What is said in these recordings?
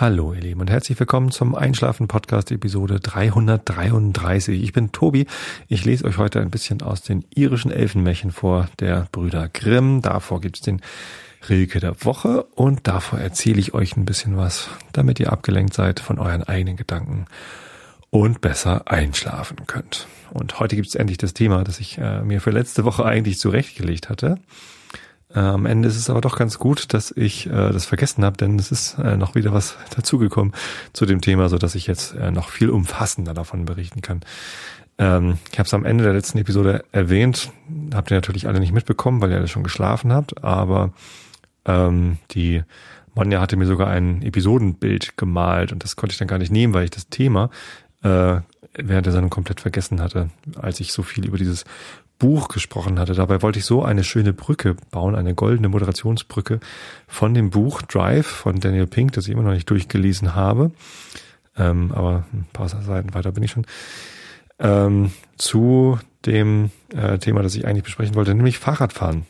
Hallo ihr Lieben und herzlich willkommen zum Einschlafen Podcast Episode 333. Ich bin Tobi. Ich lese euch heute ein bisschen aus den irischen Elfenmärchen vor der Brüder Grimm. Davor gibt's den Rilke der Woche und davor erzähle ich euch ein bisschen was, damit ihr abgelenkt seid von euren eigenen Gedanken und besser einschlafen könnt. Und heute gibt's endlich das Thema, das ich äh, mir für letzte Woche eigentlich zurechtgelegt hatte. Äh, am Ende ist es aber doch ganz gut, dass ich äh, das vergessen habe, denn es ist äh, noch wieder was dazugekommen zu dem Thema, so dass ich jetzt äh, noch viel umfassender davon berichten kann. Ähm, ich habe es am Ende der letzten Episode erwähnt, habt ihr natürlich alle nicht mitbekommen, weil ihr alle schon geschlafen habt, aber ähm, die Monja hatte mir sogar ein Episodenbild gemalt und das konnte ich dann gar nicht nehmen, weil ich das Thema äh, während der Sendung komplett vergessen hatte, als ich so viel über dieses Buch gesprochen hatte. Dabei wollte ich so eine schöne Brücke bauen, eine goldene Moderationsbrücke von dem Buch Drive von Daniel Pink, das ich immer noch nicht durchgelesen habe. Ähm, aber ein paar Seiten weiter bin ich schon. Ähm, zu dem äh, Thema, das ich eigentlich besprechen wollte, nämlich Fahrradfahren.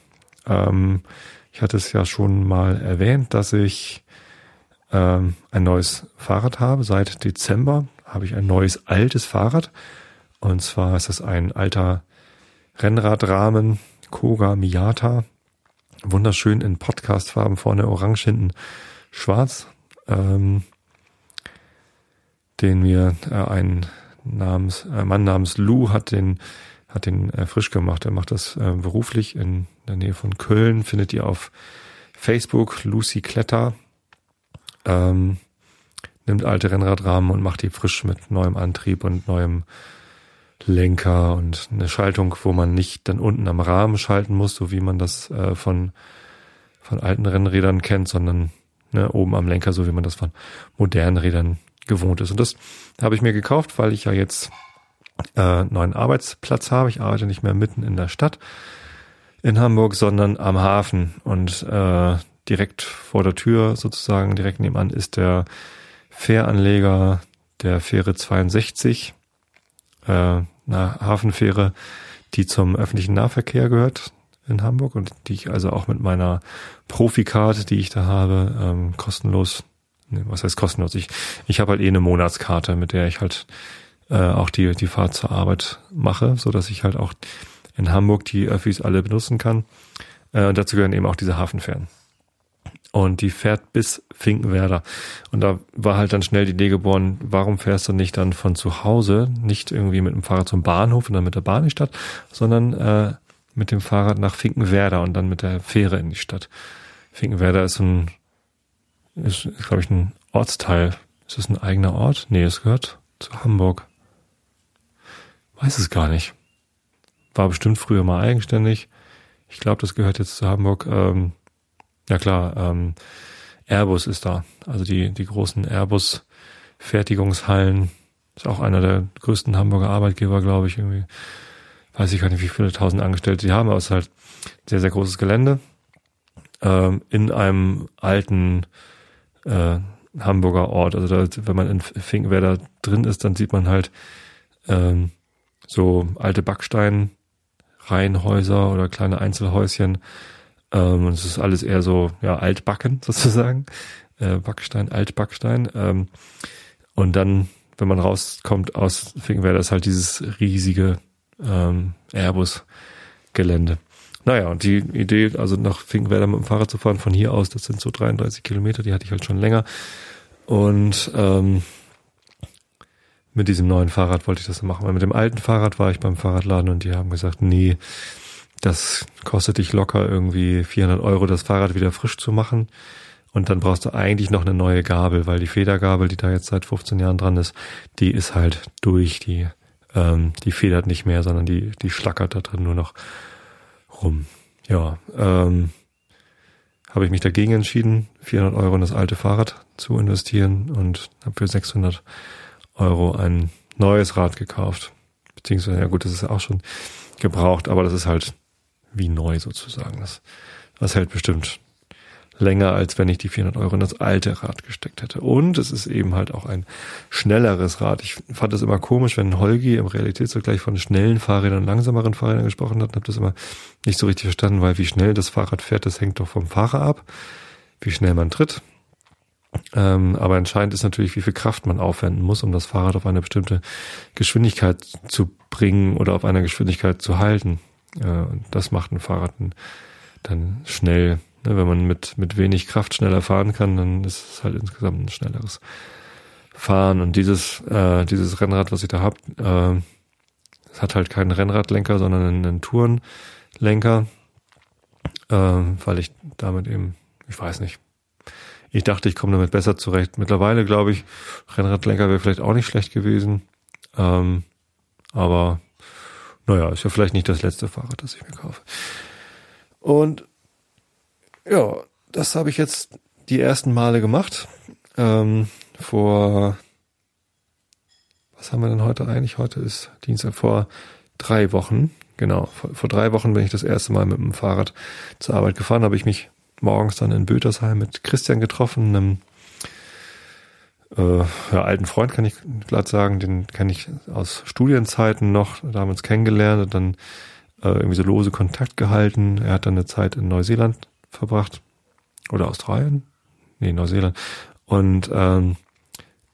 Ähm, ich hatte es ja schon mal erwähnt, dass ich ähm, ein neues Fahrrad habe. Seit Dezember habe ich ein neues altes Fahrrad. Und zwar ist das ein alter Rennradrahmen Koga Miata. Wunderschön in Podcastfarben, vorne orange, hinten schwarz. Ähm, den mir äh, ein namens, äh, Mann namens Lou hat den, hat den äh, frisch gemacht. Er macht das äh, beruflich in der Nähe von Köln. Findet ihr auf Facebook Lucy Kletter. Ähm, nimmt alte Rennradrahmen und macht die frisch mit neuem Antrieb und neuem Lenker und eine Schaltung, wo man nicht dann unten am Rahmen schalten muss, so wie man das äh, von, von alten Rennrädern kennt, sondern ne, oben am Lenker, so wie man das von modernen Rädern gewohnt ist. Und das habe ich mir gekauft, weil ich ja jetzt äh, neuen Arbeitsplatz habe. Ich arbeite nicht mehr mitten in der Stadt in Hamburg, sondern am Hafen und äh, direkt vor der Tür sozusagen, direkt nebenan ist der Fähranleger der Fähre 62 äh, eine Hafenfähre, die zum öffentlichen Nahverkehr gehört in Hamburg und die ich also auch mit meiner Profikarte, die ich da habe, ähm, kostenlos, nee, was heißt kostenlos? Ich, ich habe halt eh eine Monatskarte, mit der ich halt äh, auch die, die Fahrt zur Arbeit mache, so dass ich halt auch in Hamburg die Öffis alle benutzen kann. Äh, und dazu gehören eben auch diese Hafenfähren und die fährt bis Finkenwerder. Und da war halt dann schnell die Idee geboren, warum fährst du nicht dann von zu Hause, nicht irgendwie mit dem Fahrrad zum Bahnhof und dann mit der Bahn in die Stadt, sondern äh, mit dem Fahrrad nach Finkenwerder und dann mit der Fähre in die Stadt. Finkenwerder ist ein, ist, glaube ich, ein Ortsteil. Ist das ein eigener Ort? Nee, es gehört zu Hamburg. Weiß es gar nicht. War bestimmt früher mal eigenständig. Ich glaube, das gehört jetzt zu Hamburg. Ähm, ja klar, ähm, Airbus ist da. Also die, die großen Airbus-Fertigungshallen ist auch einer der größten Hamburger Arbeitgeber, glaube ich, irgendwie. Weiß ich gar nicht, wie viele tausend Angestellte die haben, aber es ist halt sehr, sehr großes Gelände. Ähm, in einem alten äh, Hamburger Ort. Also da, wenn man in Finkenwerder drin ist, dann sieht man halt ähm, so alte Backstein-Reihenhäuser oder kleine Einzelhäuschen ähm, es ist alles eher so, ja, altbacken sozusagen. Äh, Backstein, Altbackstein. Ähm, und dann, wenn man rauskommt aus Finkenwerder, ist halt dieses riesige ähm, Airbus-Gelände. Naja, und die Idee, also nach Finkenwerder mit dem Fahrrad zu fahren, von hier aus, das sind so 33 Kilometer, die hatte ich halt schon länger. Und ähm, mit diesem neuen Fahrrad wollte ich das machen. Weil mit dem alten Fahrrad war ich beim Fahrradladen und die haben gesagt, nee, das kostet dich locker irgendwie 400 Euro, das Fahrrad wieder frisch zu machen. Und dann brauchst du eigentlich noch eine neue Gabel, weil die Federgabel, die da jetzt seit 15 Jahren dran ist, die ist halt durch, die, ähm, die federt nicht mehr, sondern die, die schlackert da drin nur noch rum. Ja, ähm, habe ich mich dagegen entschieden, 400 Euro in das alte Fahrrad zu investieren und habe für 600 Euro ein neues Rad gekauft. Beziehungsweise, ja gut, das ist auch schon gebraucht, aber das ist halt wie neu sozusagen. Das, das hält bestimmt länger, als wenn ich die 400 Euro in das alte Rad gesteckt hätte. Und es ist eben halt auch ein schnelleres Rad. Ich fand das immer komisch, wenn Holgi im Realitätsvergleich von schnellen Fahrrädern und langsameren Fahrrädern gesprochen hat. habe das immer nicht so richtig verstanden, weil wie schnell das Fahrrad fährt, das hängt doch vom Fahrer ab, wie schnell man tritt. Ähm, aber entscheidend ist natürlich, wie viel Kraft man aufwenden muss, um das Fahrrad auf eine bestimmte Geschwindigkeit zu bringen oder auf einer Geschwindigkeit zu halten. Äh, das macht ein Fahrrad dann schnell. Ne? Wenn man mit, mit wenig Kraft schneller fahren kann, dann ist es halt insgesamt ein schnelleres Fahren. Und dieses, äh, dieses Rennrad, was ich da hab, äh, es hat halt keinen Rennradlenker, sondern einen, einen Tourenlenker, äh, weil ich damit eben, ich weiß nicht, ich dachte, ich komme damit besser zurecht. Mittlerweile glaube ich, Rennradlenker wäre vielleicht auch nicht schlecht gewesen. Ähm, aber naja, ist ja vielleicht nicht das letzte Fahrrad, das ich mir kaufe. Und ja, das habe ich jetzt die ersten Male gemacht. Ähm, vor was haben wir denn heute eigentlich? Heute ist Dienstag vor drei Wochen. Genau, vor, vor drei Wochen bin ich das erste Mal mit dem Fahrrad zur Arbeit gefahren. Habe ich mich morgens dann in Bötersheim mit Christian getroffen, einem äh, ja, alten Freund, kann ich glatt sagen. Den kenne ich aus Studienzeiten noch. Da haben wir uns kennengelernt und dann äh, irgendwie so lose Kontakt gehalten. Er hat dann eine Zeit in Neuseeland verbracht. Oder Australien? Nee, Neuseeland. Und ähm,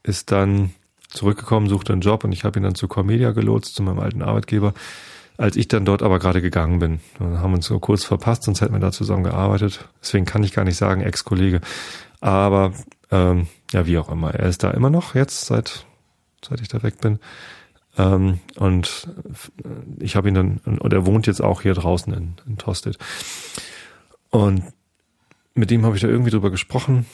ist dann zurückgekommen, suchte einen Job und ich habe ihn dann zu Cormedia gelotst, zu meinem alten Arbeitgeber, als ich dann dort aber gerade gegangen bin. Dann haben wir uns so kurz verpasst, sonst hätten wir da zusammen gearbeitet. Deswegen kann ich gar nicht sagen, Ex-Kollege. Aber ähm, ja, wie auch immer. Er ist da immer noch jetzt, seit, seit ich da weg bin. Ähm, und ich habe ihn dann, und er wohnt jetzt auch hier draußen in, in Tosted. Und mit dem habe ich da irgendwie drüber gesprochen,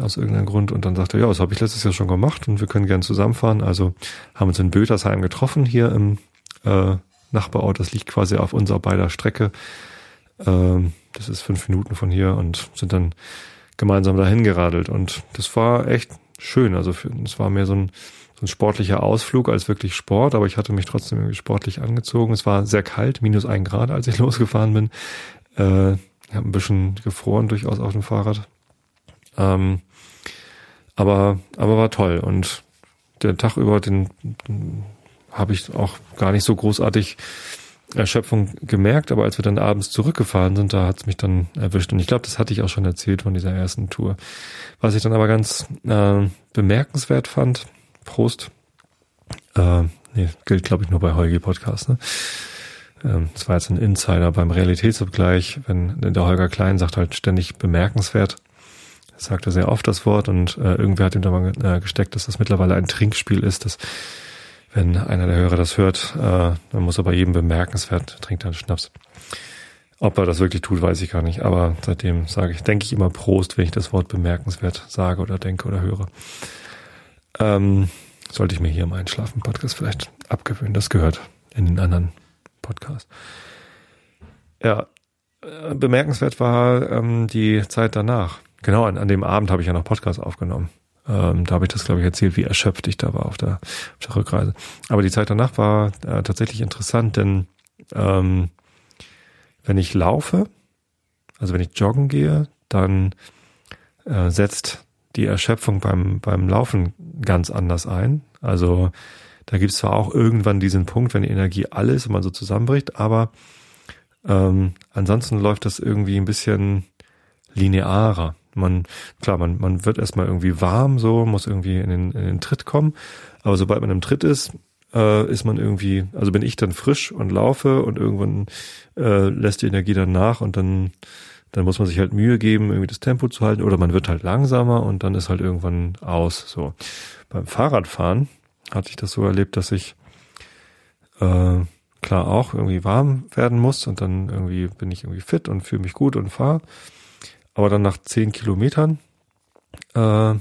aus irgendeinem Grund. Und dann sagte er, ja, das habe ich letztes Jahr schon gemacht und wir können gern zusammenfahren. Also haben uns in Bötersheim getroffen, hier im äh, Nachbarort. Das liegt quasi auf unserer beider Strecke. Ähm, das ist fünf Minuten von hier und sind dann gemeinsam dahin geradelt. Und das war echt schön. Also es war mehr so ein, so ein sportlicher Ausflug als wirklich Sport, aber ich hatte mich trotzdem irgendwie sportlich angezogen. Es war sehr kalt, minus ein Grad, als ich losgefahren bin. Äh, ich habe ein bisschen gefroren durchaus auf dem Fahrrad. Ähm, aber, aber war toll. Und der Tag über, den, den habe ich auch gar nicht so großartig Erschöpfung gemerkt, aber als wir dann abends zurückgefahren sind, da hat es mich dann erwischt. Und ich glaube, das hatte ich auch schon erzählt von dieser ersten Tour. Was ich dann aber ganz äh, bemerkenswert fand, Prost, äh, nee, gilt glaube ich nur bei Holgi Podcast, ne? Ähm, das war jetzt ein Insider beim Realitätsabgleich, wenn der Holger Klein sagt halt ständig bemerkenswert. Sagt er sehr oft das Wort und äh, irgendwer hat ihm da mal äh, gesteckt, dass das mittlerweile ein Trinkspiel ist, das wenn einer der Hörer das hört, äh, dann muss er bei jedem bemerkenswert, trinkt er einen Schnaps. Ob er das wirklich tut, weiß ich gar nicht. Aber seitdem sage ich, denke ich immer Prost, wenn ich das Wort bemerkenswert sage oder denke oder höre. Ähm, sollte ich mir hier im Einschlafen-Podcast vielleicht abgewöhnen. Das gehört in den anderen Podcast. Ja, äh, bemerkenswert war ähm, die Zeit danach. Genau, an, an dem Abend habe ich ja noch Podcast aufgenommen. Ähm, da habe ich das, glaube ich, erzählt, wie erschöpft ich da war auf der, auf der Rückreise. Aber die Zeit danach war äh, tatsächlich interessant, denn ähm, wenn ich laufe, also wenn ich joggen gehe, dann äh, setzt die Erschöpfung beim, beim Laufen ganz anders ein. Also da gibt es zwar auch irgendwann diesen Punkt, wenn die Energie alles und man so zusammenbricht, aber ähm, ansonsten läuft das irgendwie ein bisschen linearer. Man, klar, man, man wird erstmal irgendwie warm, so, muss irgendwie in den, in den Tritt kommen. Aber sobald man im Tritt ist, äh, ist man irgendwie, also bin ich dann frisch und laufe und irgendwann äh, lässt die Energie dann nach und dann, dann muss man sich halt Mühe geben, irgendwie das Tempo zu halten oder man wird halt langsamer und dann ist halt irgendwann aus. So. Beim Fahrradfahren hatte ich das so erlebt, dass ich äh, klar auch irgendwie warm werden muss und dann irgendwie bin ich irgendwie fit und fühle mich gut und fahre. Aber dann nach zehn Kilometern, äh,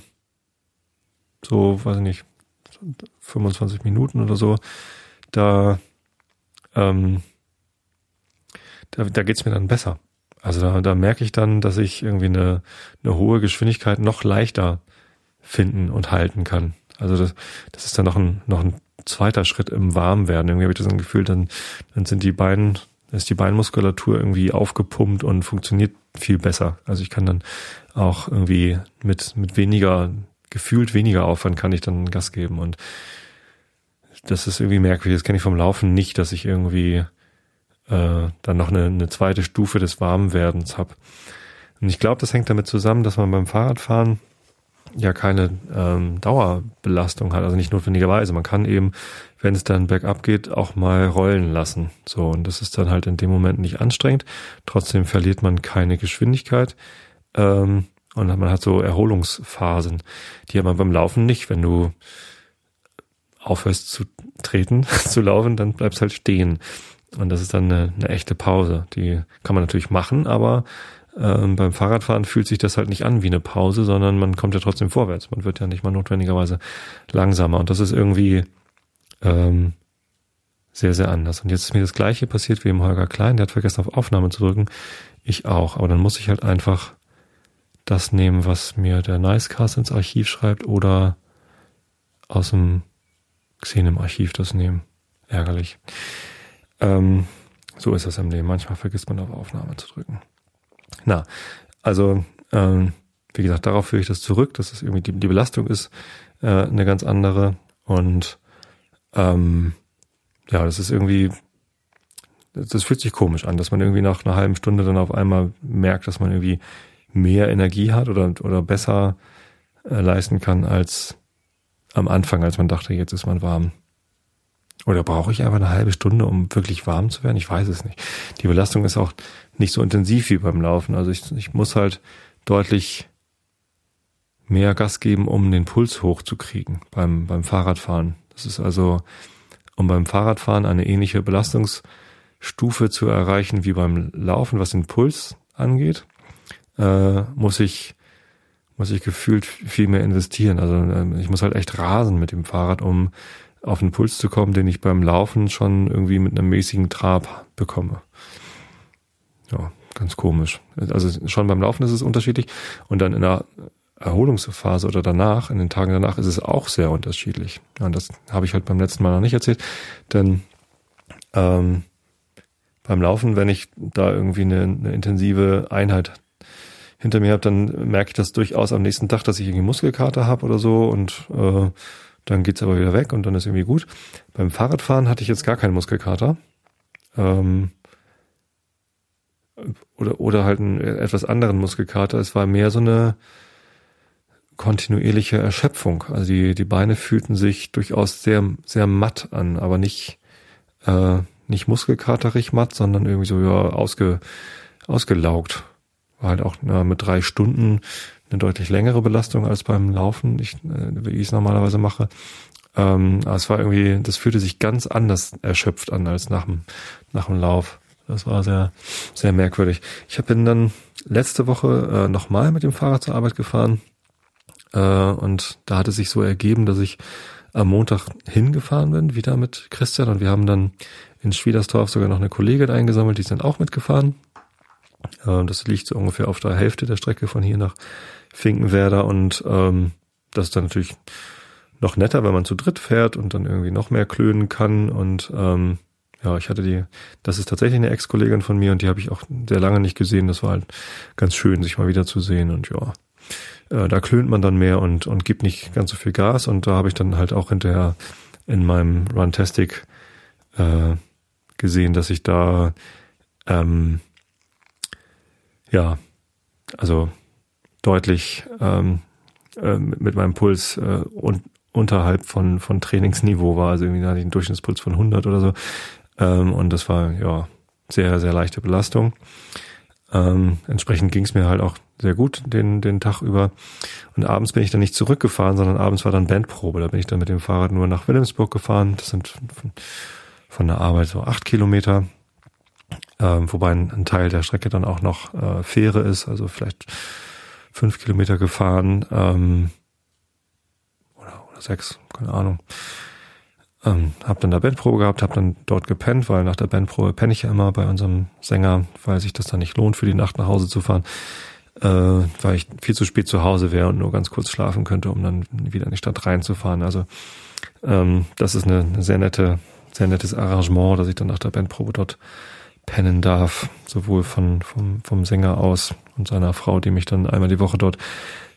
so, weiß ich nicht, 25 Minuten oder so, da, ähm, da, da geht's mir dann besser. Also da, da merke ich dann, dass ich irgendwie eine, eine hohe Geschwindigkeit noch leichter finden und halten kann. Also das, das ist dann noch ein, noch ein zweiter Schritt im Warmwerden. Irgendwie habe ich das Gefühl, dann, dann sind die Beine ist die Beinmuskulatur irgendwie aufgepumpt und funktioniert viel besser. Also ich kann dann auch irgendwie mit, mit weniger, gefühlt weniger Aufwand kann ich dann Gas geben und das ist irgendwie merkwürdig. Das kenne ich vom Laufen nicht, dass ich irgendwie äh, dann noch eine, eine zweite Stufe des Warmwerdens habe. Und ich glaube, das hängt damit zusammen, dass man beim Fahrradfahren ja keine ähm, Dauerbelastung hat, also nicht notwendigerweise. Man kann eben, wenn es dann bergab geht, auch mal rollen lassen. So, und das ist dann halt in dem Moment nicht anstrengend. Trotzdem verliert man keine Geschwindigkeit. Ähm, und man hat so Erholungsphasen. Die hat man beim Laufen nicht. Wenn du aufhörst zu treten, zu laufen, dann bleibst halt stehen. Und das ist dann eine, eine echte Pause. Die kann man natürlich machen, aber ähm, beim Fahrradfahren fühlt sich das halt nicht an wie eine Pause, sondern man kommt ja trotzdem vorwärts. Man wird ja nicht mal notwendigerweise langsamer. Und das ist irgendwie ähm, sehr, sehr anders. Und jetzt ist mir das gleiche passiert wie im Holger Klein. Der hat vergessen, auf Aufnahme zu drücken. Ich auch. Aber dann muss ich halt einfach das nehmen, was mir der Nicecast ins Archiv schreibt oder aus dem Xenem-Archiv das nehmen. Ärgerlich. Ähm, so ist das im Leben. Manchmal vergisst man auf Aufnahme zu drücken. Na, also ähm, wie gesagt, darauf führe ich das zurück, dass es irgendwie die, die Belastung ist äh, eine ganz andere und ähm, ja, das ist irgendwie, das, fühlt sich komisch an, dass man irgendwie nach einer halben Stunde dann auf einmal merkt, dass man irgendwie mehr Energie hat oder oder besser äh, leisten kann als am Anfang, als man dachte, jetzt ist man warm. Oder brauche ich einfach eine halbe Stunde, um wirklich warm zu werden? Ich weiß es nicht. Die Belastung ist auch nicht so intensiv wie beim Laufen. Also ich, ich muss halt deutlich mehr Gas geben, um den Puls hochzukriegen beim, beim Fahrradfahren. Das ist also, um beim Fahrradfahren eine ähnliche Belastungsstufe zu erreichen wie beim Laufen, was den Puls angeht, äh, muss ich muss ich gefühlt viel mehr investieren. Also äh, ich muss halt echt rasen mit dem Fahrrad, um auf einen Puls zu kommen, den ich beim Laufen schon irgendwie mit einem mäßigen Trab bekomme. Ja, ganz komisch. Also schon beim Laufen ist es unterschiedlich und dann in der Erholungsphase oder danach, in den Tagen danach, ist es auch sehr unterschiedlich. Und das habe ich halt beim letzten Mal noch nicht erzählt, denn ähm, beim Laufen, wenn ich da irgendwie eine, eine intensive Einheit hinter mir habe, dann merke ich das durchaus am nächsten Tag, dass ich irgendwie Muskelkater habe oder so und äh, dann geht's aber wieder weg und dann ist irgendwie gut. Beim Fahrradfahren hatte ich jetzt gar keinen Muskelkater. Ähm, oder, oder halt einen etwas anderen Muskelkater. Es war mehr so eine kontinuierliche Erschöpfung. Also die, die Beine fühlten sich durchaus sehr, sehr matt an, aber nicht, äh, nicht muskelkaterig matt, sondern irgendwie so ja, ausge, ausgelaugt. War halt auch na, mit drei Stunden eine deutlich längere Belastung als beim Laufen, ich, äh, wie ich es normalerweise mache. Ähm, aber es war irgendwie, das fühlte sich ganz anders erschöpft an als nach dem, nach dem Lauf. Das war sehr, sehr merkwürdig. Ich bin dann letzte Woche äh, nochmal mit dem Fahrrad zur Arbeit gefahren äh, und da hatte sich so ergeben, dass ich am Montag hingefahren bin, wieder mit Christian und wir haben dann in Schwiedersdorf sogar noch eine Kollegin eingesammelt, die ist dann auch mitgefahren. Äh, das liegt so ungefähr auf der Hälfte der Strecke von hier nach Finkenwerder und ähm, das ist dann natürlich noch netter, wenn man zu dritt fährt und dann irgendwie noch mehr klönen kann und ähm, ja, ich hatte die, das ist tatsächlich eine Ex-Kollegin von mir und die habe ich auch sehr lange nicht gesehen. Das war halt ganz schön, sich mal wieder zu sehen und ja, äh, da klönt man dann mehr und, und gibt nicht ganz so viel Gas und da habe ich dann halt auch hinterher in meinem Runtastic äh, gesehen, dass ich da ähm, ja, also deutlich ähm, äh, mit meinem Puls äh, und unterhalb von von Trainingsniveau war. Also irgendwie hatte ich einen Durchschnittspuls von 100 oder so. Ähm, und das war ja sehr sehr leichte Belastung. Ähm, entsprechend ging es mir halt auch sehr gut den den Tag über. Und abends bin ich dann nicht zurückgefahren, sondern abends war dann Bandprobe. Da bin ich dann mit dem Fahrrad nur nach Wilhelmsburg gefahren. Das sind von, von der Arbeit so acht Kilometer ähm, wobei ein, ein, Teil der Strecke dann auch noch äh, Fähre ist, also vielleicht fünf Kilometer gefahren ähm, oder, oder sechs, keine Ahnung. Ähm, hab dann da Bandprobe gehabt, hab dann dort gepennt, weil nach der Bandprobe penne ich ja immer bei unserem Sänger, weil sich das dann nicht lohnt, für die Nacht nach Hause zu fahren, äh, weil ich viel zu spät zu Hause wäre und nur ganz kurz schlafen könnte, um dann wieder in die Stadt reinzufahren. Also ähm, das ist eine, eine sehr nette, sehr nettes Arrangement, dass ich dann nach der Bandprobe dort pennen darf, sowohl von, vom, vom Sänger aus und seiner Frau, die mich dann einmal die Woche dort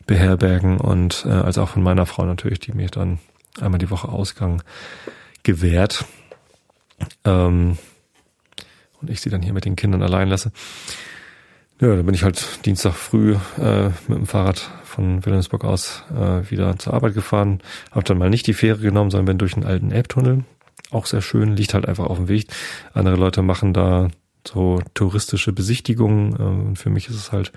beherbergen und äh, als auch von meiner Frau natürlich, die mir dann einmal die Woche Ausgang gewährt. Ähm, und ich sie dann hier mit den Kindern allein lasse. Ja, da bin ich halt Dienstag früh äh, mit dem Fahrrad von Wilhelmsburg aus äh, wieder zur Arbeit gefahren. Hab dann mal nicht die Fähre genommen, sondern bin durch den alten Elbtunnel. Auch sehr schön, liegt halt einfach auf dem Weg. Andere Leute machen da so touristische Besichtigungen äh, und für mich ist es halt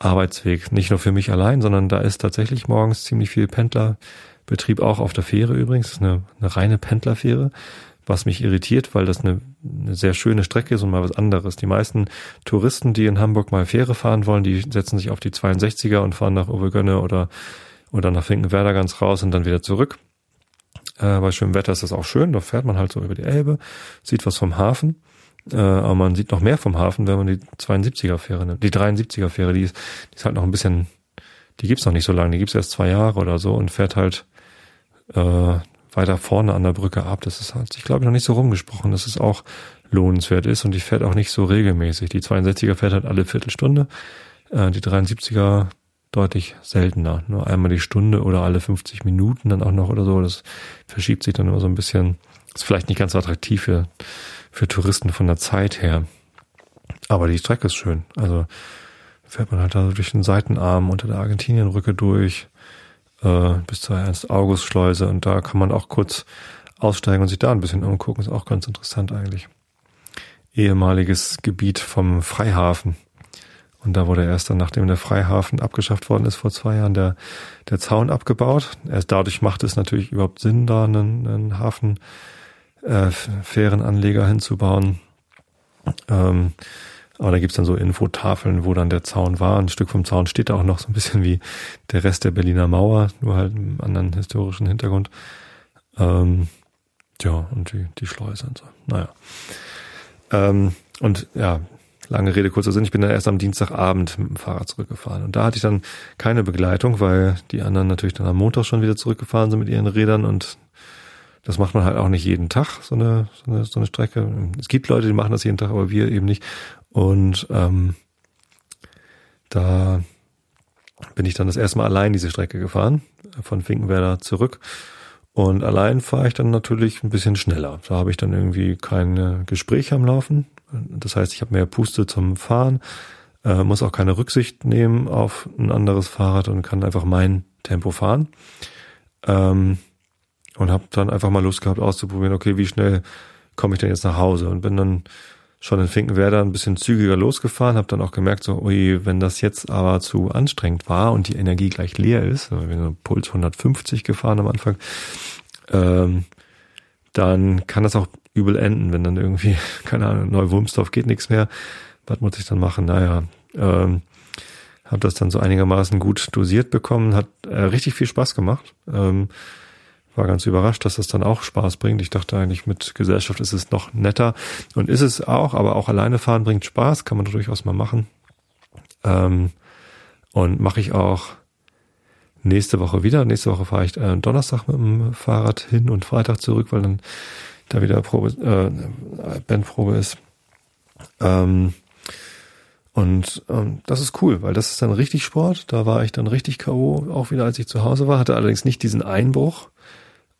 Arbeitsweg. Nicht nur für mich allein, sondern da ist tatsächlich morgens ziemlich viel Pendlerbetrieb, auch auf der Fähre übrigens. Eine, eine reine Pendlerfähre was mich irritiert, weil das eine, eine sehr schöne Strecke ist und mal was anderes. Die meisten Touristen, die in Hamburg mal Fähre fahren wollen, die setzen sich auf die 62er und fahren nach Obergönne oder, oder nach Finkenwerder ganz raus und dann wieder zurück. Äh, bei schönem Wetter ist das auch schön, da fährt man halt so über die Elbe, sieht was vom Hafen. Äh, aber man sieht noch mehr vom Hafen, wenn man die 72er Fähre nimmt. Die 73er Fähre, die ist, die ist halt noch ein bisschen, die gibt's noch nicht so lange, die gibt's erst zwei Jahre oder so und fährt halt äh, weiter vorne an der Brücke ab. Das ist, hat sich, glaube ich, noch nicht so rumgesprochen, dass es auch lohnenswert ist und die fährt auch nicht so regelmäßig. Die 62er fährt halt alle Viertelstunde, äh, die 73er deutlich seltener. Nur einmal die Stunde oder alle 50 Minuten dann auch noch oder so. Das verschiebt sich dann immer so ein bisschen. Ist vielleicht nicht ganz so attraktiv für, für Touristen von der Zeit her. Aber die Strecke ist schön. Also fährt man halt da durch den Seitenarm unter der Argentinienrücke durch äh, bis zur Ernst-August-Schleuse und da kann man auch kurz aussteigen und sich da ein bisschen umgucken. Ist auch ganz interessant eigentlich. Ehemaliges Gebiet vom Freihafen. Und da wurde erst dann, nachdem der Freihafen abgeschafft worden ist vor zwei Jahren, der, der Zaun abgebaut. Erst dadurch macht es natürlich überhaupt Sinn, da einen, einen Hafen, äh, Fährenanleger hinzubauen. Ähm, aber da gibt's dann so Infotafeln, wo dann der Zaun war. Ein Stück vom Zaun steht da auch noch so ein bisschen wie der Rest der Berliner Mauer, nur halt im anderen historischen Hintergrund. Ähm, ja, und die, die Schleuse und so. Naja. Ähm, und ja, lange Rede, kurzer Sinn. Ich bin dann erst am Dienstagabend mit dem Fahrrad zurückgefahren. Und da hatte ich dann keine Begleitung, weil die anderen natürlich dann am Montag schon wieder zurückgefahren sind mit ihren Rädern und das macht man halt auch nicht jeden Tag, so eine, so eine, so eine Strecke. Es gibt Leute, die machen das jeden Tag, aber wir eben nicht. Und ähm, da bin ich dann das erste Mal allein diese Strecke gefahren, von Finkenwerder zurück. Und allein fahre ich dann natürlich ein bisschen schneller. Da habe ich dann irgendwie kein Gespräch am Laufen. Das heißt, ich habe mehr Puste zum Fahren, äh, muss auch keine Rücksicht nehmen auf ein anderes Fahrrad und kann einfach mein Tempo fahren. Ähm, und habe dann einfach mal Lust gehabt auszuprobieren, okay, wie schnell komme ich denn jetzt nach Hause? Und bin dann schon in Finkenwerder ein bisschen zügiger losgefahren, habe dann auch gemerkt, so, ui, wenn das jetzt aber zu anstrengend war und die Energie gleich leer ist, wir sind Puls 150 gefahren am Anfang, ähm, dann kann das auch übel enden, wenn dann irgendwie, keine Ahnung, Neuwurmsdorf geht nichts mehr. Was muss ich dann machen? Naja, ähm, habe das dann so einigermaßen gut dosiert bekommen, hat äh, richtig viel Spaß gemacht. Ähm, war ganz überrascht, dass das dann auch Spaß bringt. Ich dachte eigentlich, mit Gesellschaft ist es noch netter und ist es auch, aber auch alleine fahren bringt Spaß, kann man durchaus mal machen. Ähm, und mache ich auch nächste Woche wieder. Nächste Woche fahre ich äh, Donnerstag mit dem Fahrrad hin und Freitag zurück, weil dann da wieder Probe, äh, Bandprobe ist. Ähm, und ähm, das ist cool, weil das ist dann richtig Sport. Da war ich dann richtig K.O. auch wieder, als ich zu Hause war, hatte allerdings nicht diesen Einbruch,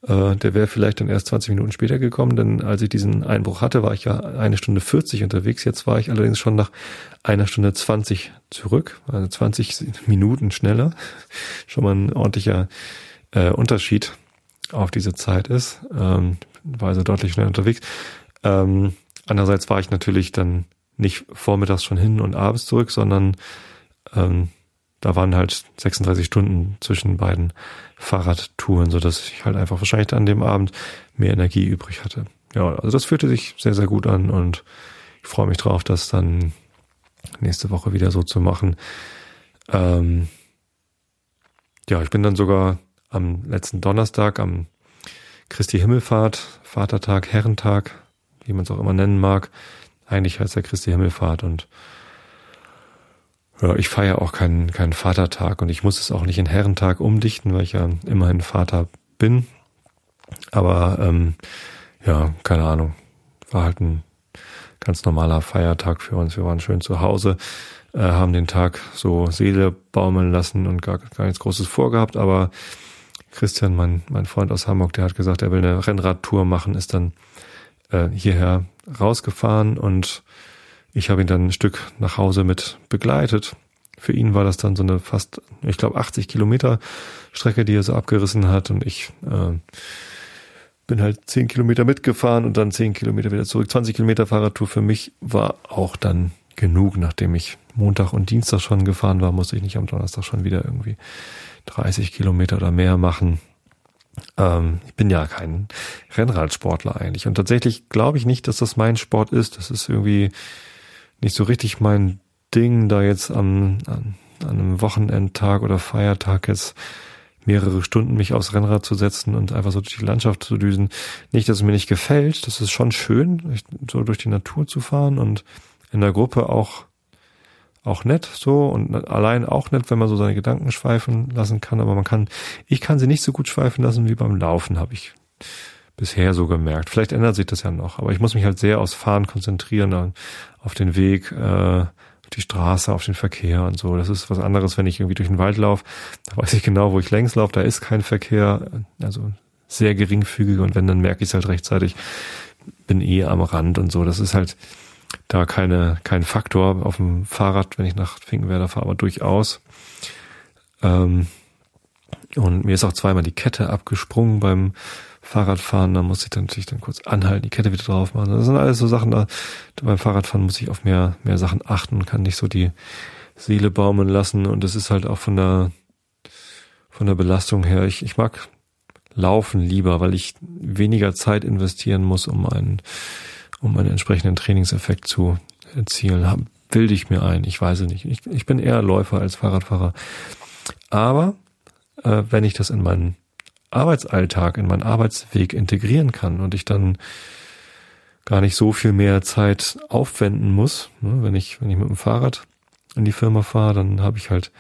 äh, der wäre vielleicht dann erst 20 Minuten später gekommen, denn als ich diesen Einbruch hatte, war ich ja eine Stunde 40 unterwegs. Jetzt war ich allerdings schon nach einer Stunde 20 zurück, also 20 Minuten schneller. schon mal ein ordentlicher äh, Unterschied auf diese Zeit ist. Ähm, war also deutlich schneller unterwegs. Ähm, andererseits war ich natürlich dann nicht vormittags schon hin und abends zurück, sondern ähm, da waren halt 36 Stunden zwischen beiden Fahrradtouren, so dass ich halt einfach wahrscheinlich an dem Abend mehr Energie übrig hatte. Ja, also das fühlte sich sehr, sehr gut an und ich freue mich drauf, das dann nächste Woche wieder so zu machen. Ähm, ja, ich bin dann sogar am letzten Donnerstag, am Christi Himmelfahrt, Vatertag, Herrentag, wie man es auch immer nennen mag. Eigentlich heißt er Christi Himmelfahrt und ja, ich feiere auch keinen, keinen Vatertag und ich muss es auch nicht in Herrentag umdichten, weil ich ja immerhin Vater bin. Aber ähm, ja, keine Ahnung. War halt ein ganz normaler Feiertag für uns. Wir waren schön zu Hause, äh, haben den Tag so Seele baumeln lassen und gar, gar nichts Großes vorgehabt. Aber Christian, mein, mein Freund aus Hamburg, der hat gesagt, er will eine Rennradtour machen, ist dann äh, hierher rausgefahren und ich habe ihn dann ein Stück nach Hause mit begleitet. Für ihn war das dann so eine fast, ich glaube, 80 Kilometer Strecke, die er so abgerissen hat. Und ich äh, bin halt 10 Kilometer mitgefahren und dann 10 Kilometer wieder zurück. 20 Kilometer Fahrradtour für mich war auch dann genug, nachdem ich Montag und Dienstag schon gefahren war, musste ich nicht am Donnerstag schon wieder irgendwie 30 Kilometer oder mehr machen. Ähm, ich bin ja kein Rennradsportler eigentlich. Und tatsächlich glaube ich nicht, dass das mein Sport ist. Das ist irgendwie nicht so richtig mein Ding, da jetzt am, an, einem Wochenendtag oder Feiertag jetzt mehrere Stunden mich aufs Rennrad zu setzen und einfach so durch die Landschaft zu düsen. Nicht, dass es mir nicht gefällt. Das ist schon schön, so durch die Natur zu fahren und in der Gruppe auch auch nett so und allein auch nett, wenn man so seine Gedanken schweifen lassen kann, aber man kann, ich kann sie nicht so gut schweifen lassen wie beim Laufen, habe ich bisher so gemerkt. Vielleicht ändert sich das ja noch, aber ich muss mich halt sehr aufs Fahren konzentrieren, auf den Weg, äh, die Straße, auf den Verkehr und so. Das ist was anderes, wenn ich irgendwie durch den Wald laufe. Da weiß ich genau, wo ich längs laufe, da ist kein Verkehr, also sehr geringfügig und wenn, dann merke ich es halt rechtzeitig, bin eh am Rand und so. Das ist halt, da keine, kein Faktor auf dem Fahrrad, wenn ich nach Finkenwerder fahre, aber durchaus. Ähm, und mir ist auch zweimal die Kette abgesprungen beim Fahrradfahren. Da muss ich dann natürlich dann kurz anhalten, die Kette wieder drauf machen. Das sind alles so Sachen, da, beim Fahrradfahren muss ich auf mehr, mehr Sachen achten, kann nicht so die Seele baumeln lassen. Und das ist halt auch von der, von der Belastung her. Ich, ich mag Laufen lieber, weil ich weniger Zeit investieren muss, um einen um einen entsprechenden Trainingseffekt zu erzielen. Bilde ich mir ein, ich weiß es nicht. Ich, ich bin eher Läufer als Fahrradfahrer. Aber äh, wenn ich das in meinen Arbeitsalltag, in meinen Arbeitsweg integrieren kann und ich dann gar nicht so viel mehr Zeit aufwenden muss, ne, wenn ich, wenn ich mit dem Fahrrad in die Firma fahre, dann habe ich halt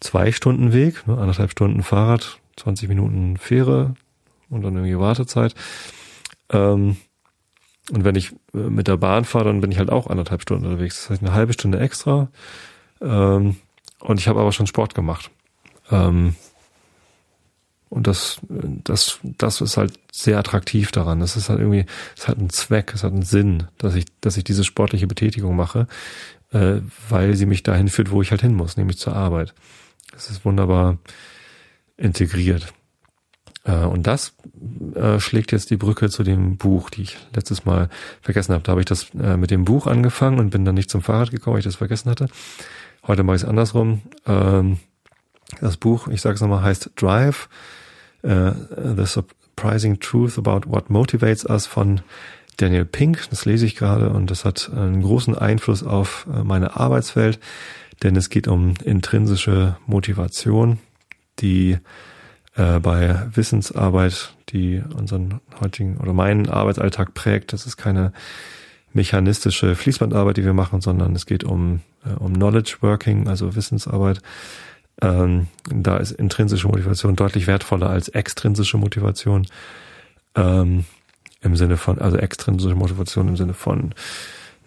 zwei Stunden Weg, ne, anderthalb Stunden Fahrrad, 20 Minuten Fähre und dann irgendwie Wartezeit. Ähm, und wenn ich äh, mit der Bahn fahre, dann bin ich halt auch anderthalb Stunden unterwegs. Das heißt eine halbe Stunde extra. Ähm, und ich habe aber schon Sport gemacht. Und das, das, das ist halt sehr attraktiv daran. Das ist halt irgendwie, es hat einen Zweck, es hat einen Sinn, dass ich, dass ich diese sportliche Betätigung mache, äh, weil sie mich dahin führt, wo ich halt hin muss, nämlich zur Arbeit. Das ist wunderbar integriert. Äh, und das äh, schlägt jetzt die Brücke zu dem Buch, die ich letztes Mal vergessen habe. Da habe ich das äh, mit dem Buch angefangen und bin dann nicht zum Fahrrad gekommen, weil ich das vergessen hatte. Heute mache ich es andersrum. Ähm, das Buch, ich sage es nochmal, heißt Drive, The Surprising Truth About What Motivates Us von Daniel Pink. Das lese ich gerade und das hat einen großen Einfluss auf meine Arbeitswelt, denn es geht um intrinsische Motivation, die äh, bei Wissensarbeit, die unseren heutigen oder meinen Arbeitsalltag prägt. Das ist keine mechanistische Fließbandarbeit, die wir machen, sondern es geht um, äh, um Knowledge Working, also Wissensarbeit. Ähm, da ist intrinsische Motivation deutlich wertvoller als extrinsische Motivation. Ähm, Im Sinne von, also extrinsische Motivation im Sinne von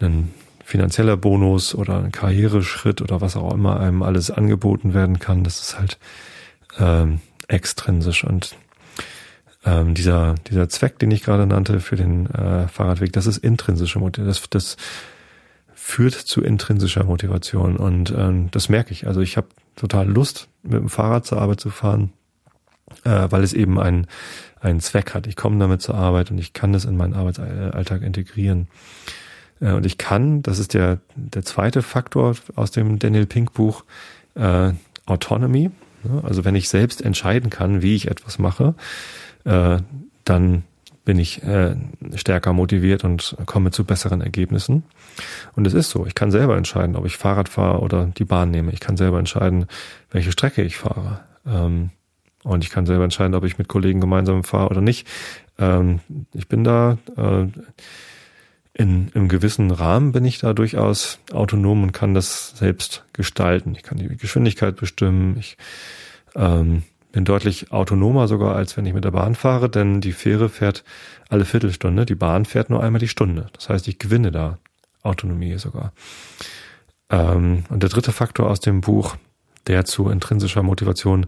ein finanzieller Bonus oder ein Karriereschritt oder was auch immer einem alles angeboten werden kann. Das ist halt ähm, extrinsisch und ähm, dieser, dieser Zweck, den ich gerade nannte für den äh, Fahrradweg, das ist intrinsische Motivation. Das, das führt zu intrinsischer Motivation und ähm, das merke ich. Also ich habe total Lust, mit dem Fahrrad zur Arbeit zu fahren, äh, weil es eben einen, einen Zweck hat. Ich komme damit zur Arbeit und ich kann das in meinen Arbeitsalltag integrieren. Äh, und ich kann, das ist der, der zweite Faktor aus dem Daniel Pink Buch, äh, Autonomy. Also wenn ich selbst entscheiden kann, wie ich etwas mache, äh, dann bin ich äh, stärker motiviert und komme zu besseren Ergebnissen. Und es ist so, ich kann selber entscheiden, ob ich Fahrrad fahre oder die Bahn nehme. Ich kann selber entscheiden, welche Strecke ich fahre. Ähm, und ich kann selber entscheiden, ob ich mit Kollegen gemeinsam fahre oder nicht. Ähm, ich bin da äh, in im gewissen Rahmen bin ich da durchaus autonom und kann das selbst gestalten. Ich kann die Geschwindigkeit bestimmen. Ich ähm, bin deutlich autonomer sogar, als wenn ich mit der Bahn fahre, denn die Fähre fährt alle Viertelstunde, die Bahn fährt nur einmal die Stunde. Das heißt, ich gewinne da Autonomie sogar. Ähm, und der dritte Faktor aus dem Buch, der zu intrinsischer Motivation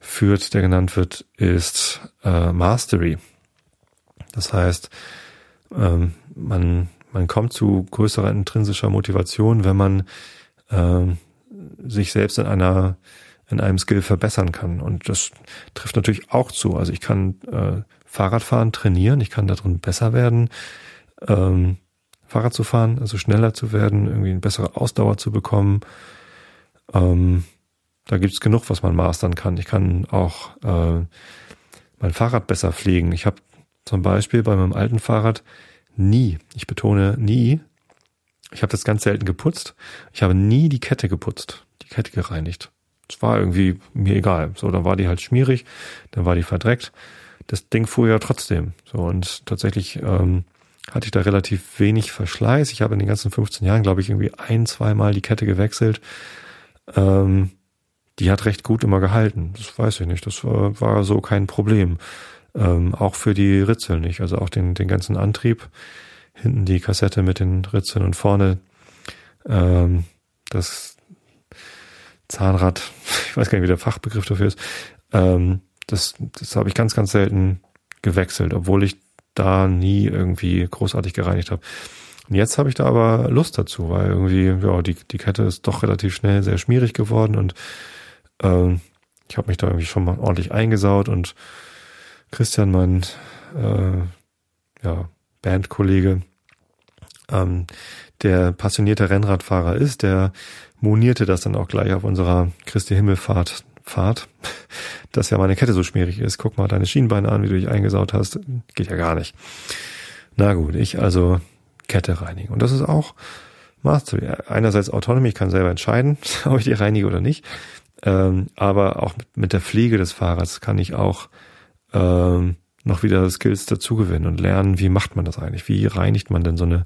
führt, der genannt wird, ist äh, Mastery. Das heißt, ähm, man, man kommt zu größerer intrinsischer Motivation, wenn man äh, sich selbst in einer in einem Skill verbessern kann. Und das trifft natürlich auch zu. Also ich kann äh, Fahrradfahren trainieren, ich kann darin besser werden, ähm, Fahrrad zu fahren, also schneller zu werden, irgendwie eine bessere Ausdauer zu bekommen. Ähm, da gibt's genug, was man mastern kann. Ich kann auch äh, mein Fahrrad besser pflegen. Ich habe zum Beispiel bei meinem alten Fahrrad nie, ich betone nie, ich habe das ganz selten geputzt. Ich habe nie die Kette geputzt, die Kette gereinigt. Es war irgendwie mir egal. So, dann war die halt schmierig, dann war die verdreckt. Das Ding fuhr ja trotzdem. So, und tatsächlich ähm, hatte ich da relativ wenig Verschleiß. Ich habe in den ganzen 15 Jahren, glaube ich, irgendwie ein, zweimal die Kette gewechselt. Ähm, die hat recht gut immer gehalten. Das weiß ich nicht. Das war, war so kein Problem. Ähm, auch für die Ritzel nicht. Also auch den, den ganzen Antrieb. Hinten die Kassette mit den Ritzeln und vorne ähm, das Zahnrad. Ich weiß gar nicht, wie der Fachbegriff dafür ist. Ähm, das das habe ich ganz, ganz selten gewechselt, obwohl ich da nie irgendwie großartig gereinigt habe. Und jetzt habe ich da aber Lust dazu, weil irgendwie, ja, die, die Kette ist doch relativ schnell sehr schmierig geworden und ähm, ich habe mich da irgendwie schon mal ordentlich eingesaut und Christian, mein äh, ja, Bandkollege, ähm, der passionierte Rennradfahrer ist, der monierte das dann auch gleich auf unserer Christi Himmelfahrt Fahrt, dass ja meine Kette so schmierig ist. Guck mal deine Schienbeine an, wie du dich eingesaut hast. Geht ja gar nicht. Na gut, ich also Kette reinigen. Und das ist auch Mastery. Einerseits Autonomy, ich kann selber entscheiden, ob ich die reinige oder nicht. Ähm, aber auch mit der Pflege des Fahrrads kann ich auch ähm, noch wieder Skills dazugewinnen und lernen, wie macht man das eigentlich? Wie reinigt man denn so eine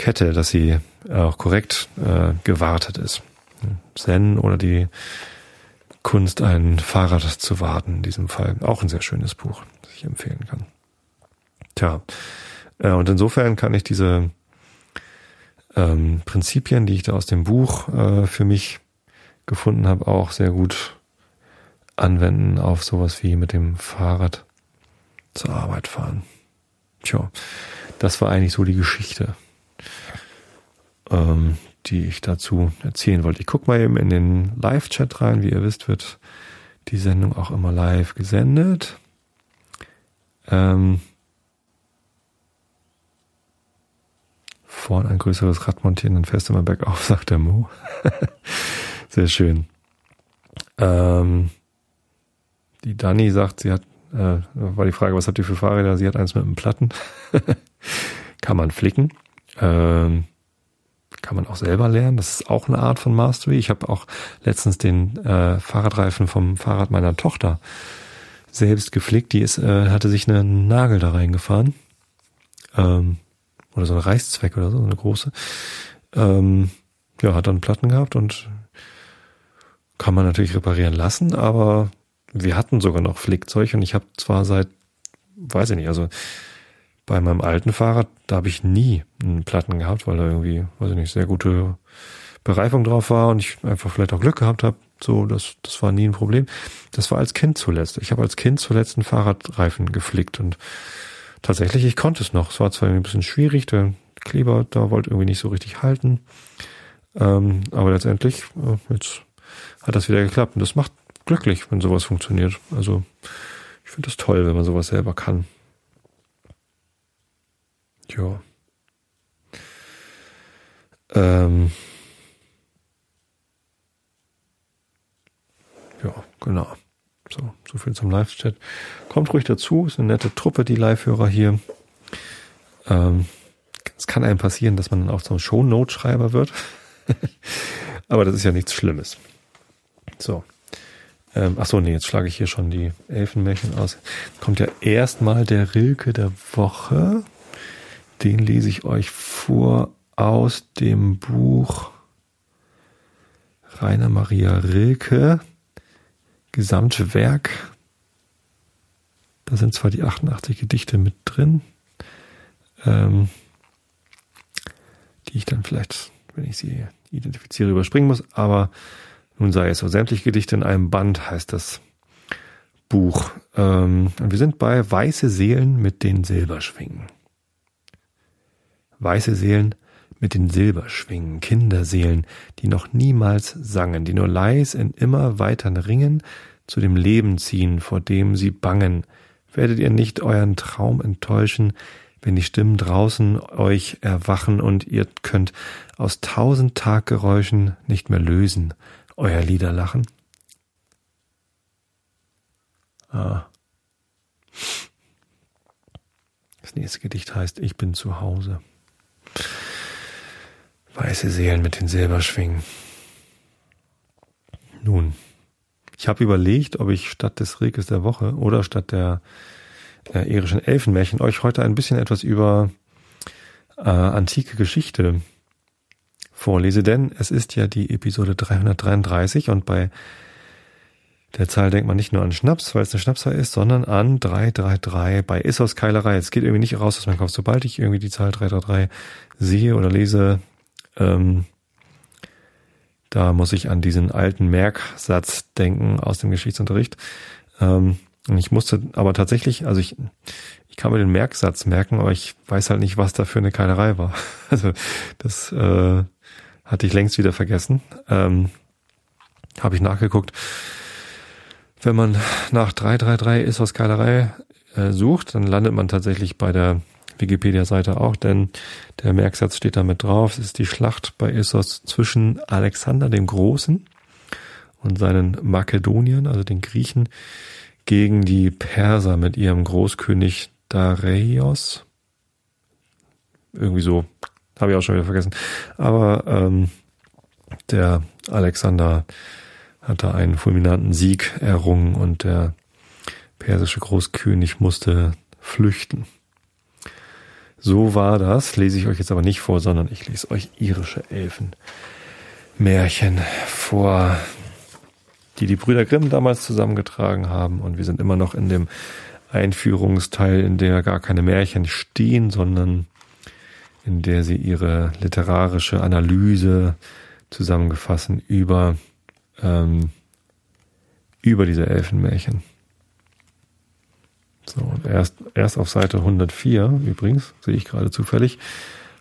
Kette, dass sie auch korrekt äh, gewartet ist? Zen oder die Kunst, ein Fahrrad zu warten, in diesem Fall. Auch ein sehr schönes Buch, das ich empfehlen kann. Tja, äh, und insofern kann ich diese ähm, Prinzipien, die ich da aus dem Buch äh, für mich gefunden habe, auch sehr gut anwenden auf sowas wie mit dem Fahrrad zur Arbeit fahren. Tja, das war eigentlich so die Geschichte, ähm, die ich dazu erzählen wollte. Ich guck mal eben in den Live-Chat rein. Wie ihr wisst, wird die Sendung auch immer live gesendet. Ähm, vorn ein größeres Rad montieren, dann fährst du mal bergauf, sagt der Mo. Sehr schön. Ähm, die Dani sagt, sie hat, äh, war die Frage, was habt ihr für Fahrräder? Sie hat eins mit einem Platten. Kann man flicken. Ähm, kann man auch selber lernen. Das ist auch eine Art von Mastery. Ich habe auch letztens den äh, Fahrradreifen vom Fahrrad meiner Tochter selbst geflickt. Die ist, äh, hatte sich einen Nagel da reingefahren. Ähm, oder so eine Reißzweck oder so, so eine große. Ähm, ja, hat dann Platten gehabt und kann man natürlich reparieren lassen, aber wir hatten sogar noch Flickzeug und ich habe zwar seit, weiß ich nicht, also bei meinem alten Fahrrad, da habe ich nie einen Platten gehabt, weil da irgendwie, weiß ich nicht, sehr gute Bereifung drauf war und ich einfach vielleicht auch Glück gehabt habe. So, das, das war nie ein Problem. Das war als Kind zuletzt. Ich habe als Kind zuletzt einen Fahrradreifen geflickt und tatsächlich, ich konnte es noch. Es war zwar ein bisschen schwierig, der Kleber da wollte irgendwie nicht so richtig halten. Ähm, aber letztendlich, äh, jetzt hat das wieder geklappt. Und das macht glücklich, wenn sowas funktioniert. Also ich finde das toll, wenn man sowas selber kann. Ja. Ähm. Ja, genau. So, so viel zum Live-Chat. Kommt ruhig dazu, ist eine nette Truppe, die Live-Hörer hier. Ähm, es kann einem passieren, dass man dann auch zum Show-Note-Schreiber wird. Aber das ist ja nichts Schlimmes. So. Ähm, ach so, nee, jetzt schlage ich hier schon die Elfenmärchen aus. Kommt ja erstmal der Rilke der Woche. Den lese ich euch vor aus dem Buch Rainer Maria Rilke, Gesamtwerk. Da sind zwar die 88 Gedichte mit drin, ähm, die ich dann vielleicht, wenn ich sie identifiziere, überspringen muss, aber nun sei es so, sämtliche Gedichte in einem Band heißt das Buch. Ähm, und wir sind bei Weiße Seelen mit den Silberschwingen. Weiße Seelen mit den Silberschwingen, Kinderseelen, die noch niemals sangen, die nur leis in immer weitern Ringen zu dem Leben ziehen, vor dem sie bangen. Werdet ihr nicht euren Traum enttäuschen, wenn die Stimmen draußen euch erwachen und ihr könnt aus tausend Taggeräuschen nicht mehr lösen, euer Liederlachen? Ah. Das nächste Gedicht heißt Ich bin zu Hause. Weiße Seelen mit den Silberschwingen. Nun, ich habe überlegt, ob ich statt des Reges der Woche oder statt der äh, irischen Elfenmärchen euch heute ein bisschen etwas über äh, antike Geschichte vorlese, denn es ist ja die Episode 333 und bei der Zahl denkt man nicht nur an Schnaps, weil es eine Schnapszahl ist, sondern an 333 bei Issos Keilerei. Es geht irgendwie nicht raus aus meinem Kopf. Sobald ich irgendwie die Zahl 333 sehe oder lese, ähm, da muss ich an diesen alten Merksatz denken aus dem Geschichtsunterricht. Ähm, ich musste aber tatsächlich, also ich, ich kann mir den Merksatz merken, aber ich weiß halt nicht, was da für eine Keilerei war. Also das äh, hatte ich längst wieder vergessen. Ähm, Habe ich nachgeguckt. Wenn man nach 333 ist aus Keilerei äh, sucht, dann landet man tatsächlich bei der Wikipedia-Seite auch, denn der Merksatz steht da mit drauf. Es ist die Schlacht bei Issos zwischen Alexander dem Großen und seinen Makedoniern, also den Griechen, gegen die Perser mit ihrem Großkönig Dareios. Irgendwie so, habe ich auch schon wieder vergessen. Aber ähm, der Alexander hat da einen fulminanten Sieg errungen und der persische Großkönig musste flüchten. So war das, lese ich euch jetzt aber nicht vor, sondern ich lese euch irische Elfenmärchen vor, die die Brüder Grimm damals zusammengetragen haben und wir sind immer noch in dem Einführungsteil, in der gar keine Märchen stehen, sondern in der sie ihre literarische Analyse zusammengefassen über ähm, über diese Elfenmärchen. So, und erst, erst auf Seite 104, übrigens, sehe ich gerade zufällig,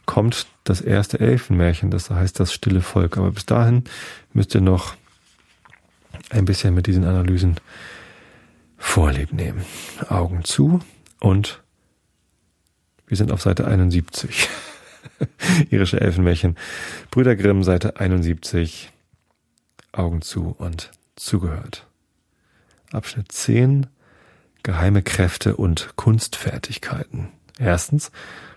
kommt das erste Elfenmärchen, das heißt das stille Volk. Aber bis dahin müsst ihr noch ein bisschen mit diesen Analysen Vorlieb nehmen. Augen zu und wir sind auf Seite 71. Irische Elfenmärchen. Brüder Grimm, Seite 71. Augen zu und zugehört. Abschnitt 10. Geheime Kräfte und Kunstfertigkeiten. Erstens,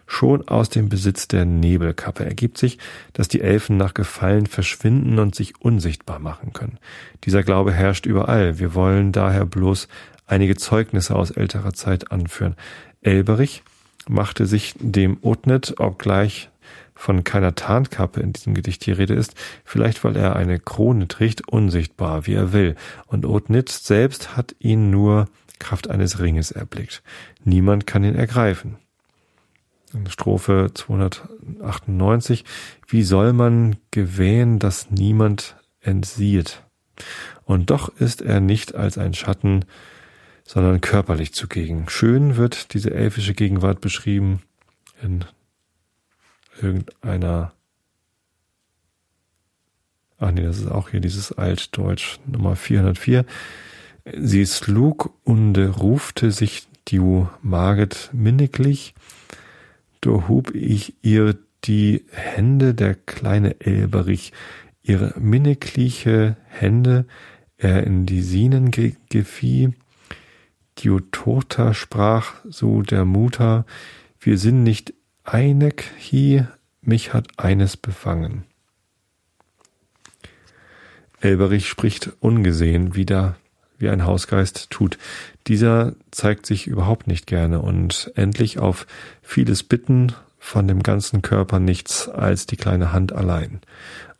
schon aus dem Besitz der Nebelkappe ergibt sich, dass die Elfen nach Gefallen verschwinden und sich unsichtbar machen können. Dieser Glaube herrscht überall. Wir wollen daher bloß einige Zeugnisse aus älterer Zeit anführen. Elberich machte sich dem Otnet, obgleich von keiner Tarnkappe in diesem Gedicht die Rede ist, vielleicht weil er eine Krone trägt, unsichtbar, wie er will. Und Otnitz selbst hat ihn nur Kraft eines Ringes erblickt. Niemand kann ihn ergreifen. Strophe 298. Wie soll man gewähnen, dass niemand entsieht? Und doch ist er nicht als ein Schatten, sondern körperlich zugegen. Schön wird diese elfische Gegenwart beschrieben in irgendeiner Ach nee, das ist auch hier dieses Altdeutsch Nummer 404. Sie slug und rufte sich die Maget minniglich, da hub ich ihr die Hände der kleine Elberich, ihre minnigliche Hände, er in die Sinen ge gefieh, Diotota sprach so der Mutter, wir sind nicht einek hi, mich hat eines befangen. Elberich spricht ungesehen wieder, wie ein Hausgeist tut. Dieser zeigt sich überhaupt nicht gerne und endlich auf vieles Bitten von dem ganzen Körper nichts als die kleine Hand allein.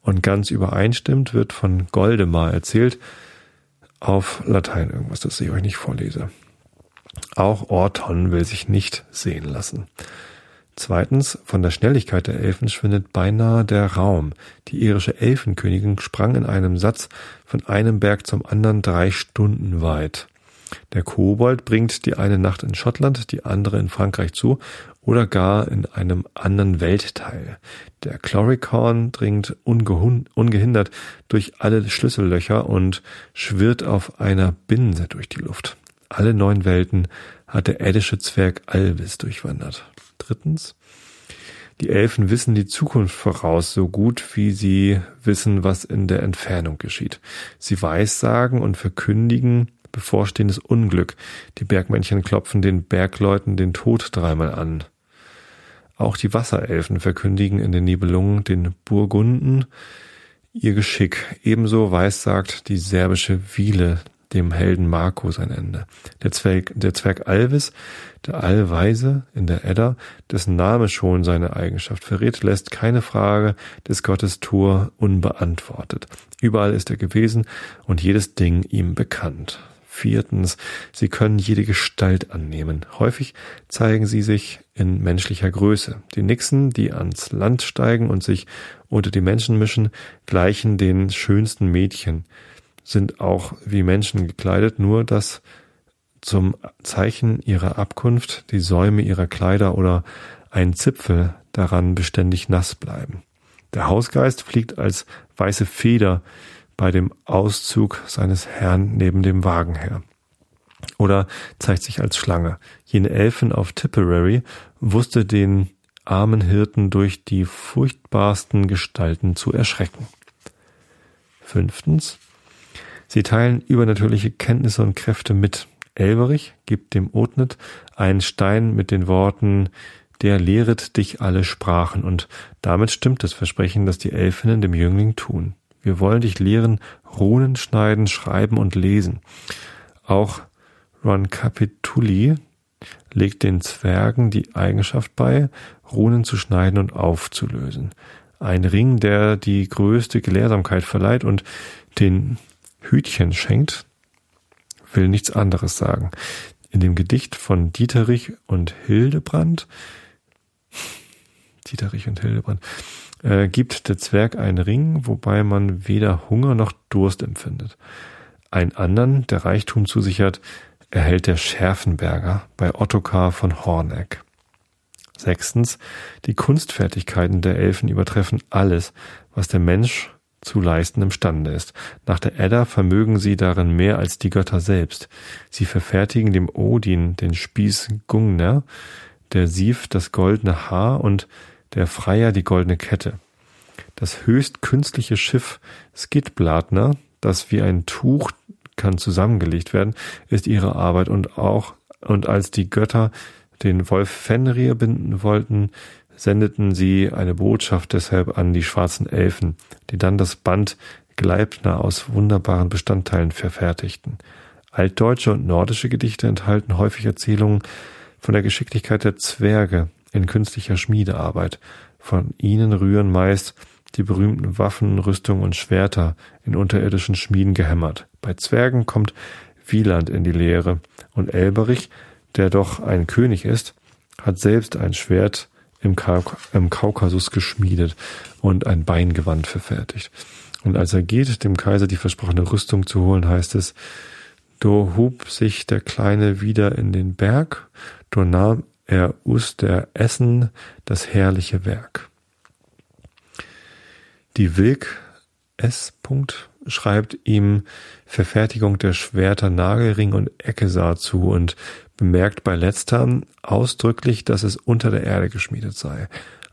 Und ganz übereinstimmt wird von Goldemar erzählt, auf Latein irgendwas, das ich euch nicht vorlese. Auch Orton will sich nicht sehen lassen. Zweitens, von der Schnelligkeit der Elfen schwindet beinahe der Raum. Die irische Elfenkönigin sprang in einem Satz von einem Berg zum anderen drei Stunden weit. Der Kobold bringt die eine Nacht in Schottland, die andere in Frankreich zu oder gar in einem anderen Weltteil. Der Chloricorn dringt ungehindert durch alle Schlüssellöcher und schwirrt auf einer Binse durch die Luft. Alle neun Welten hat der eddische Zwerg Alvis durchwandert. Drittens. Die Elfen wissen die Zukunft voraus, so gut wie sie wissen, was in der Entfernung geschieht. Sie weissagen und verkündigen bevorstehendes Unglück. Die Bergmännchen klopfen den Bergleuten den Tod dreimal an. Auch die Wasserelfen verkündigen in den Nibelungen den Burgunden ihr Geschick. Ebenso weissagt die serbische Wiele dem Helden Marco sein Ende. Der Zwerg, der Zwerg Alvis, der Allweise in der Edda, dessen Name schon seine Eigenschaft verrät, lässt keine Frage des Gottes Tor unbeantwortet. Überall ist er gewesen und jedes Ding ihm bekannt. Viertens, sie können jede Gestalt annehmen. Häufig zeigen sie sich in menschlicher Größe. Die Nixen, die ans Land steigen und sich unter die Menschen mischen, gleichen den schönsten Mädchen sind auch wie Menschen gekleidet, nur dass zum Zeichen ihrer Abkunft die Säume ihrer Kleider oder ein Zipfel daran beständig nass bleiben. Der Hausgeist fliegt als weiße Feder bei dem Auszug seines Herrn neben dem Wagen her. Oder zeigt sich als Schlange. Jene Elfen auf Tipperary wusste den armen Hirten durch die furchtbarsten Gestalten zu erschrecken. Fünftens. Sie teilen übernatürliche Kenntnisse und Kräfte mit. Elberich gibt dem Otnet einen Stein mit den Worten der lehret dich alle Sprachen und damit stimmt das Versprechen, das die Elfinnen dem Jüngling tun. Wir wollen dich lehren, Runen schneiden, schreiben und lesen. Auch Ron Capituli legt den Zwergen die Eigenschaft bei, Runen zu schneiden und aufzulösen. Ein Ring, der die größte Gelehrsamkeit verleiht und den Hütchen schenkt, will nichts anderes sagen. In dem Gedicht von Dieterich und Hildebrand, Dieterich und Hildebrand, äh, gibt der Zwerg einen Ring, wobei man weder Hunger noch Durst empfindet. Ein anderen, der Reichtum zusichert, erhält der Schärfenberger bei Ottokar von Horneck. Sechstens, die Kunstfertigkeiten der Elfen übertreffen alles, was der Mensch zu leisten imstande ist. Nach der Edda vermögen sie darin mehr als die Götter selbst. Sie verfertigen dem Odin den Spieß Gungner, der Sief das goldene Haar und der Freier die goldene Kette. Das höchst künstliche Schiff Skidbladner, das wie ein Tuch kann zusammengelegt werden, ist ihre Arbeit und auch, und als die Götter den Wolf Fenrir binden wollten, sendeten sie eine Botschaft deshalb an die schwarzen Elfen, die dann das Band Gleipner aus wunderbaren Bestandteilen verfertigten. Altdeutsche und nordische Gedichte enthalten häufig Erzählungen von der Geschicklichkeit der Zwerge in künstlicher Schmiedearbeit. Von ihnen rühren meist die berühmten Waffen, Rüstungen und Schwerter in unterirdischen Schmieden gehämmert. Bei Zwergen kommt Wieland in die Lehre und Elberich, der doch ein König ist, hat selbst ein Schwert im, Kauk im Kaukasus geschmiedet und ein Beingewand verfertigt. Und als er geht, dem Kaiser die versprochene Rüstung zu holen, heißt es, do hub sich der Kleine wieder in den Berg, do nahm er us der Essen das herrliche Werk. Die Wilk S. schreibt ihm Verfertigung der Schwerter Nagelring und Eckesar zu und bemerkt bei letzterem ausdrücklich, dass es unter der Erde geschmiedet sei.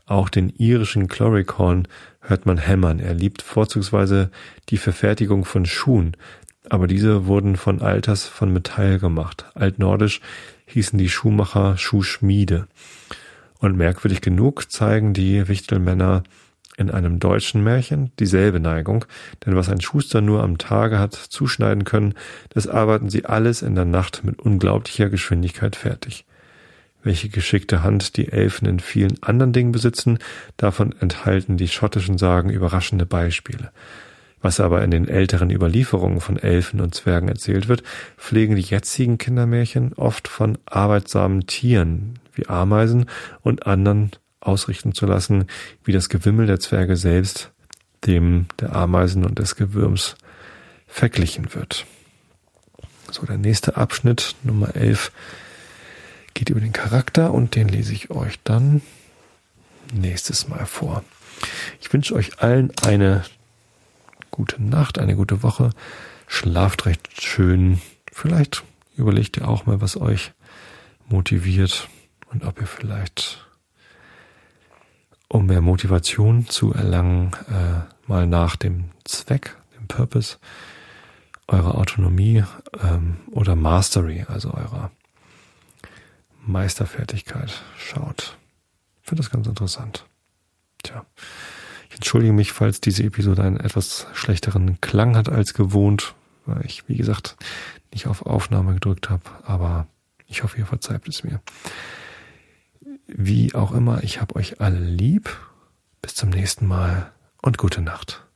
Auch den irischen Chloricon hört man hämmern. Er liebt vorzugsweise die Verfertigung von Schuhen, aber diese wurden von Alters von Metall gemacht. Altnordisch hießen die Schuhmacher Schuhschmiede. Und merkwürdig genug zeigen die Wichtelmänner in einem deutschen Märchen dieselbe Neigung, denn was ein Schuster nur am Tage hat zuschneiden können, das arbeiten sie alles in der Nacht mit unglaublicher Geschwindigkeit fertig. Welche geschickte Hand die Elfen in vielen anderen Dingen besitzen, davon enthalten die schottischen Sagen überraschende Beispiele. Was aber in den älteren Überlieferungen von Elfen und Zwergen erzählt wird, pflegen die jetzigen Kindermärchen oft von arbeitsamen Tieren wie Ameisen und anderen ausrichten zu lassen, wie das Gewimmel der Zwerge selbst dem der Ameisen und des Gewürms verglichen wird. So, der nächste Abschnitt, Nummer 11, geht über den Charakter und den lese ich euch dann nächstes Mal vor. Ich wünsche euch allen eine gute Nacht, eine gute Woche. Schlaft recht schön. Vielleicht überlegt ihr auch mal, was euch motiviert und ob ihr vielleicht, um mehr Motivation zu erlangen, äh, mal nach dem Zweck, dem Purpose eurer Autonomie ähm, oder Mastery, also eurer Meisterfertigkeit schaut. Ich finde das ganz interessant. Tja. Ich entschuldige mich, falls diese Episode einen etwas schlechteren Klang hat als gewohnt, weil ich, wie gesagt, nicht auf Aufnahme gedrückt habe, aber ich hoffe, ihr verzeiht es mir. Wie auch immer, ich habe euch alle lieb. Bis zum nächsten Mal und gute Nacht.